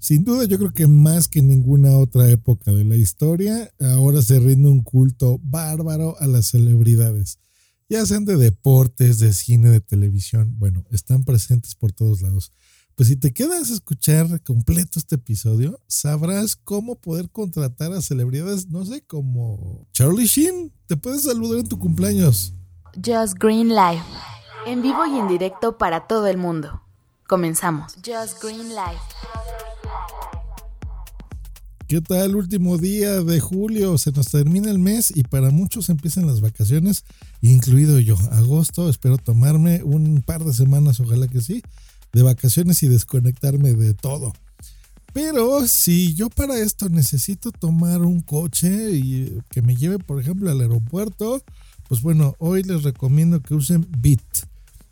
Sin duda, yo creo que más que ninguna otra época de la historia, ahora se rinde un culto bárbaro a las celebridades. Ya sean de deportes, de cine, de televisión, bueno, están presentes por todos lados. Pues si te quedas a escuchar completo este episodio, sabrás cómo poder contratar a celebridades, no sé, como Charlie Sheen. Te puedes saludar en tu cumpleaños. Just Green Life. En vivo y en directo para todo el mundo. Comenzamos. Just Green Life. ¿Qué tal? Último día de julio, se nos termina el mes y para muchos empiezan las vacaciones, incluido yo. Agosto, espero tomarme un par de semanas, ojalá que sí, de vacaciones y desconectarme de todo. Pero si yo para esto necesito tomar un coche y que me lleve, por ejemplo, al aeropuerto, pues bueno, hoy les recomiendo que usen Bit.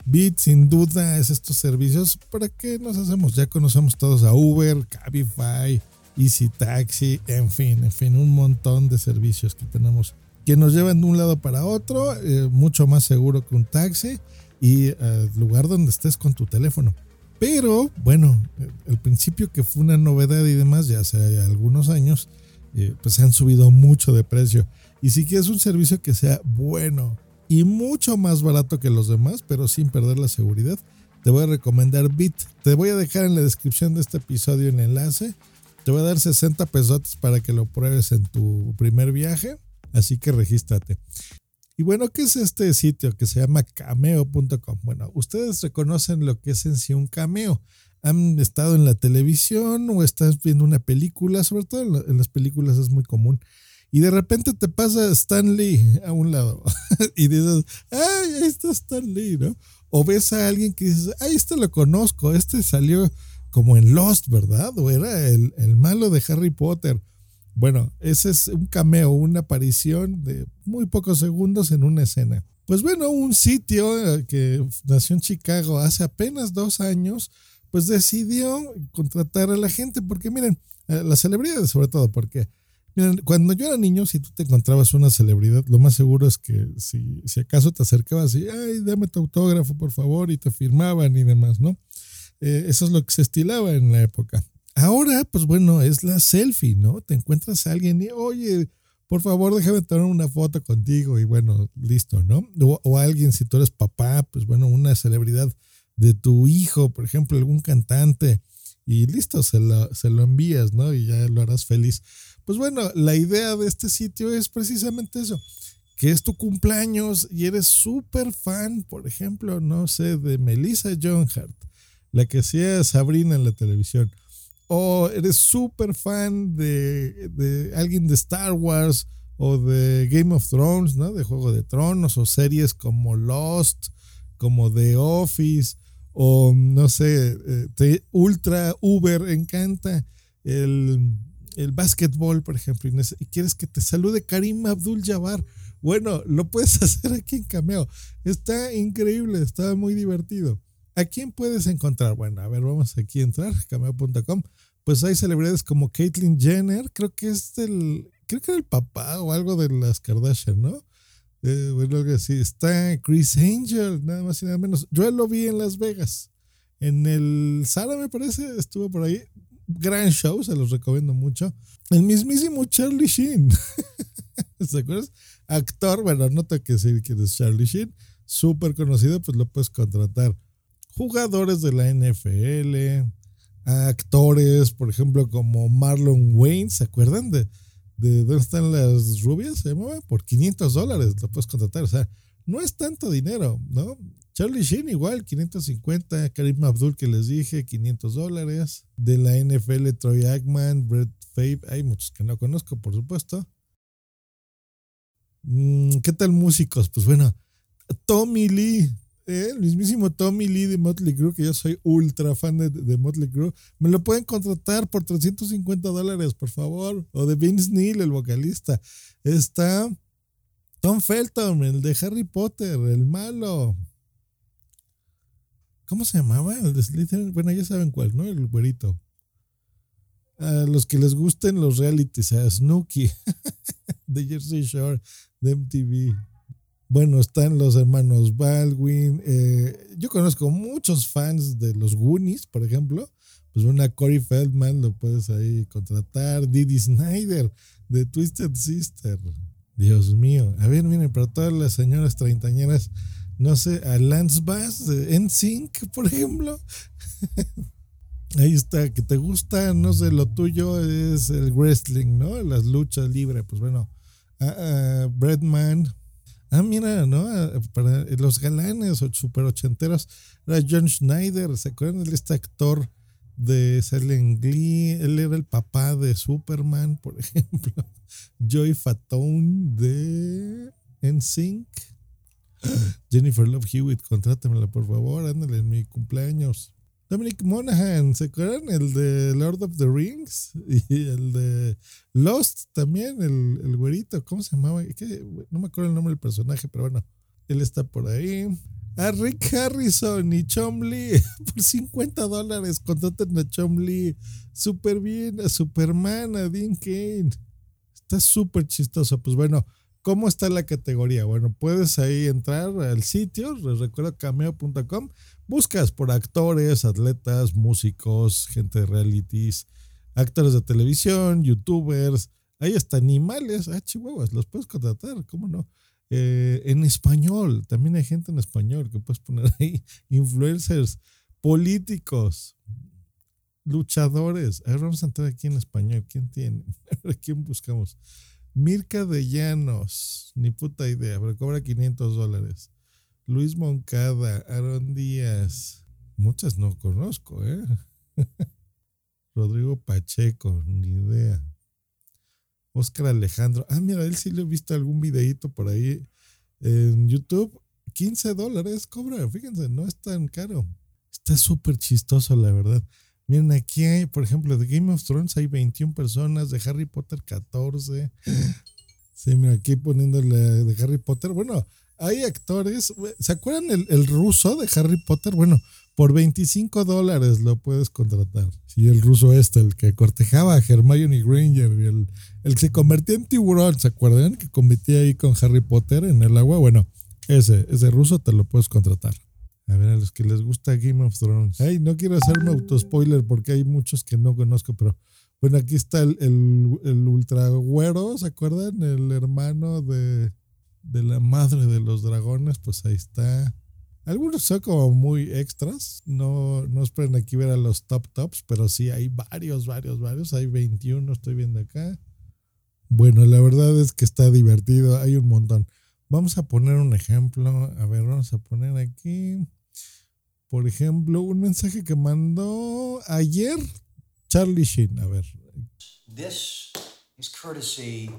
Bit sin duda es estos servicios. ¿Para qué nos hacemos? Ya conocemos todos a Uber, Cabify, Easy Taxi, en fin, en fin, un montón de servicios que tenemos que nos llevan de un lado para otro, eh, mucho más seguro que un taxi y al lugar donde estés con tu teléfono. Pero bueno, el principio que fue una novedad y demás, ya hace algunos años, eh, pues han subido mucho de precio. Y si quieres un servicio que sea bueno y mucho más barato que los demás, pero sin perder la seguridad, te voy a recomendar Bit. Te voy a dejar en la descripción de este episodio el enlace te voy a dar 60 pesos para que lo pruebes en tu primer viaje, así que regístrate. Y bueno, ¿qué es este sitio que se llama cameo.com? Bueno, ustedes reconocen lo que es en sí un cameo. Han estado en la televisión o estás viendo una película, sobre todo en las películas es muy común. Y de repente te pasa Stan Lee a un lado y dices, ay, ahí está Stan Lee, ¿no? O ves a alguien que dices, ay, este lo conozco, este salió como en Lost, ¿verdad? O era el, malo de Harry Potter. Bueno, ese es un cameo, una aparición de muy pocos segundos en una escena. Pues bueno, un sitio eh, que nació en Chicago hace apenas dos años, pues decidió contratar a la gente, porque miren, las celebridades sobre todo, porque miren, cuando yo era niño, si tú te encontrabas una celebridad, lo más seguro es que si, si acaso te acercabas y, ay, dame tu autógrafo, por favor, y te firmaban y demás, ¿no? Eh, eso es lo que se estilaba en la época. Ahora, pues bueno, es la selfie, ¿no? Te encuentras a alguien y, oye, por favor, déjame tomar una foto contigo y bueno, listo, ¿no? O, alguien, si tú eres papá, pues bueno, una celebridad de tu hijo, por ejemplo, algún cantante, y listo, se lo, se lo envías, ¿no? Y ya lo harás feliz. Pues bueno, la idea de este sitio es precisamente eso, que es tu cumpleaños y eres súper fan, por ejemplo, no sé, de Melissa John Hart la que hacía Sabrina en la televisión, o eres súper fan de, de, alguien de Star Wars o de Game of Thrones, ¿no? De Juego de Tronos o series como Lost, como The Office o no sé, eh, Ultra Uber encanta el, el básquetbol, por ejemplo, y quieres que te salude Karim Abdul Jabbar. Bueno, lo puedes hacer aquí en Cameo. Está increíble, está muy divertido. ¿A quién puedes encontrar? Bueno, a ver, vamos aquí a entrar, cameo.com. Pues hay celebridades como Caitlyn Jenner, creo que es el, creo que era el papá o algo de las Kardashian, ¿no? Eh, bueno, algo así. Está Chris Angel, nada más y nada menos. Yo lo vi en Las Vegas. En el Sara, me parece, estuvo por ahí. Gran show, se los recomiendo mucho. El mismísimo Charlie Sheen. ¿Se acuerdas? Actor, bueno, no tengo que decir quién es Charlie Sheen. Súper conocido, pues lo puedes contratar jugadores de la NFL, actores, por ejemplo, como Marlon Wayne, ¿se acuerdan de, de dónde están las rubias? Se mueve por 500 dólares, lo puedes contratar, o sea, no es tanto dinero, ¿no? Charlie Sheen igual, 550, Karim Abdul que les dije, 500 dólares, de la NFL, Troy Aikman, Brett Favre, hay muchos que no conozco, por supuesto. Mm, ¿Qué tal músicos? Pues bueno, Tommy Lee, el mismísimo Tommy Lee de Motley Crue, que yo soy ultra fan de, Motley Crue, me lo pueden contratar por 350 dólares, por favor. O de Vince Neil, el vocalista. Está Tom Felton, el de Harry Potter, el malo. ¿Cómo se llamaba? El de Slytherin. Bueno, ya saben cuál, ¿no? El güerito. A los que les gusten los realities, a Snooki, de Jersey Shore, de MTV. Bueno, están los hermanos Baldwin. Eh, yo conozco muchos fans de los Goonies, por ejemplo. Pues una Corey Feldman lo puedes ahí contratar. Didi Snyder de Twisted Sister. Dios mío. A ver, miren, para todas las señoras treintañeras, no sé, a Lance Bass de NSYNC, por ejemplo. Ahí está, que te gusta, no sé, lo tuyo es el wrestling, ¿no? Las luchas libres, pues bueno. a Bradman, Ah, mira, ¿no? Ah, para los galanes super ochenteros era John Schneider, ¿se acuerdan de este actor de Silent Glee? Él era el papá de Superman, por ejemplo. Joy Fatone de NSYNC. Jennifer Love Hewitt, contrátemela por favor, ándale en mi cumpleaños. Dominic Monaghan, ¿se acuerdan? El de Lord of the Rings y el de Lost también, el, el güerito, ¿cómo se llamaba? No me acuerdo el nombre del personaje, pero bueno, él está por ahí. A Rick Harrison y Chomley por 50 dólares. Contraten a Chomley súper bien, a Superman, a Dean Kane. Está súper chistoso. Pues bueno, ¿Cómo está la categoría? Bueno, puedes ahí entrar al sitio, les recuerdo cameo.com, buscas por actores, atletas, músicos, gente de realities, actores de televisión, youtubers, ahí está animales, ah, chihuahuas, los puedes contratar, ¿cómo no? Eh, en español, también hay gente en español que puedes poner ahí, influencers, políticos, luchadores. A ver, vamos a entrar aquí en español. ¿Quién tiene? ¿A quién buscamos? Mirka de Llanos, ni puta idea, pero cobra 500 dólares. Luis Moncada, Aaron Díaz, muchas no conozco, ¿eh? Rodrigo Pacheco, ni idea. Oscar Alejandro, ah, mira, él sí le he visto algún videíto por ahí en YouTube. 15 dólares cobra, fíjense, no es tan caro. Está súper chistoso, la verdad. Miren, aquí hay, por ejemplo, de Game of Thrones hay 21 personas, de Harry Potter 14. Sí, mira, aquí poniéndole de Harry Potter. Bueno, hay actores. ¿Se acuerdan el, el ruso de Harry Potter? Bueno, por 25 dólares lo puedes contratar. Sí, el ruso este, el que cortejaba a Hermione Granger, el, el que se convertía en tiburón, ¿se acuerdan? Que cometía ahí con Harry Potter en el agua. Bueno, ese, ese ruso te lo puedes contratar. A ver, a los que les gusta Game of Thrones. Ay, no quiero hacer un autospoiler porque hay muchos que no conozco, pero bueno, aquí está el, el, ultra güero, ¿se acuerdan? El hermano de, de, la madre de los dragones, pues ahí está. Algunos son como muy extras, no, no esperen aquí ver a los top tops, pero sí hay varios, varios, varios. Hay 21, estoy viendo acá. Bueno, la verdad es que está divertido, hay un montón. Vamos a poner un ejemplo. A ver, vamos a poner aquí. Por ejemplo, un mensaje que mandó ayer Charlie Sheen. A ver. This is courtesy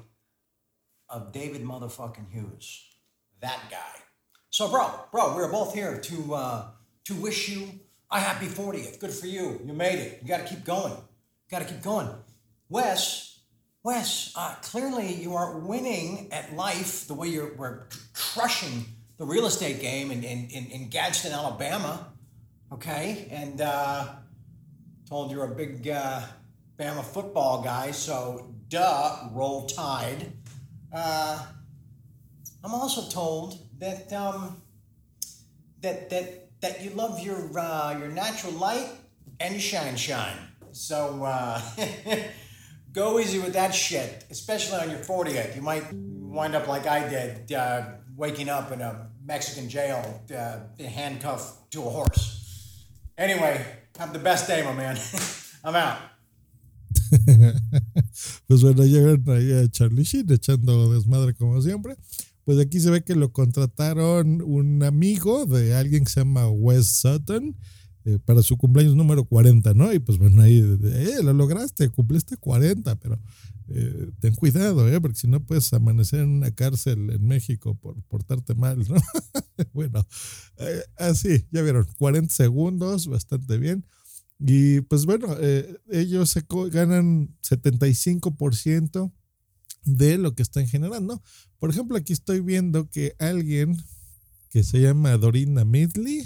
of David motherfucking Hughes. That guy. So, bro, bro, we're both here to uh, to wish you a happy 40th. Good for you. You made it. You got to keep going. Got to keep going. Wes, Wes, uh, clearly you aren't winning at life the way you're we're crushing the real estate game in, in, in, in Gadsden, Alabama okay? And uh, told you're a big uh, Bama football guy, so duh, roll tide. Uh, I'm also told that um, that that that you love your uh, your natural light and shine shine. So uh, go easy with that shit, especially on your 40th. You might wind up like I did, uh, waking up in a Mexican jail, uh, handcuffed to a horse. Anyway, have the best day, my man. I'm out. pues bueno, llegaron ahí a Charlie Sheen echando desmadre como siempre. Pues aquí se ve que lo contrataron un amigo de alguien que se llama Wes Sutton eh, para su cumpleaños número 40, ¿no? Y pues bueno, ahí, eh, lo lograste, cumpliste 40, pero eh, ten cuidado, ¿eh? Porque si no puedes amanecer en una cárcel en México por portarte mal, ¿no? bueno, eh, así, ya vieron, 40 segundos, bastante bien. Y pues bueno, eh, ellos se ganan 75% de lo que están generando. Por ejemplo, aquí estoy viendo que alguien que se llama Dorina Midley,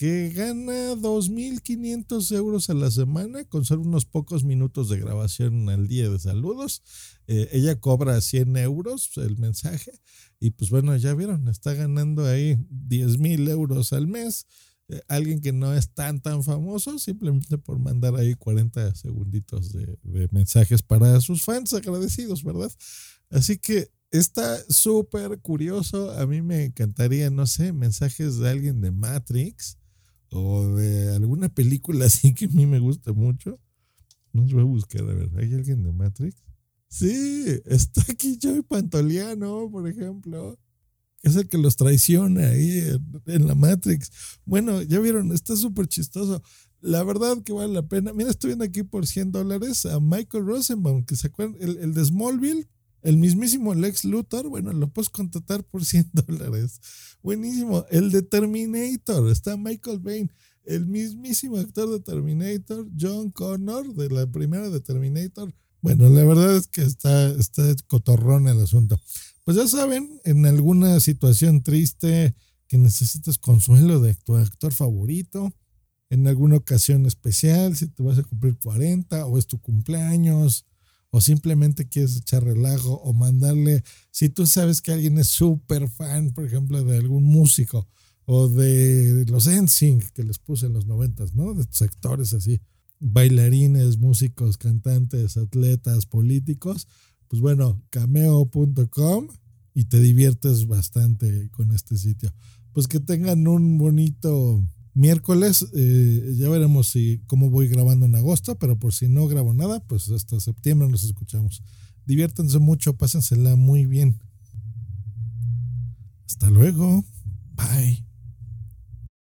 que gana 2.500 euros a la semana con solo unos pocos minutos de grabación al día de saludos. Eh, ella cobra 100 euros el mensaje y pues bueno, ya vieron, está ganando ahí 10.000 euros al mes. Eh, alguien que no es tan tan famoso simplemente por mandar ahí 40 segunditos de, de mensajes para sus fans agradecidos, ¿verdad? Así que está súper curioso. A mí me encantaría, no sé, mensajes de alguien de Matrix o de alguna película así que a mí me gusta mucho. No voy a buscar, a ver, ¿hay alguien de Matrix? Sí, está aquí Joey Pantoliano, por ejemplo. Es el que los traiciona ahí en, la Matrix. Bueno, ya vieron, está súper chistoso. La verdad que vale la pena. Mira, estoy viendo aquí por 100 dólares a Michael Rosenbaum, que se acuerdan, el, el de Smallville, el mismísimo Lex Luthor, bueno, lo puedes contratar por 100 dólares. Buenísimo. El de Terminator, está Michael Bain. El mismísimo actor de Terminator, John Connor, de la primera de Terminator. Bueno, la verdad es que está, está cotorrón el asunto. Pues ya saben, en alguna situación triste que necesitas consuelo de tu actor favorito, en alguna ocasión especial, si te vas a cumplir 40 o es tu cumpleaños, o simplemente quieres echar relajo o mandarle, si tú sabes que alguien es súper fan, por ejemplo, de algún músico o de los NSYNC que les puse en los noventas, ¿no? De sectores así, bailarines, músicos, cantantes, atletas, políticos, pues bueno, cameo.com y te diviertes bastante con este sitio. Pues que tengan un bonito miércoles. Eh, ya veremos si cómo voy grabando en agosto, pero por si no grabo nada, pues hasta septiembre nos escuchamos. Diviértanse mucho, pásensela muy bien. Hasta luego. Bye.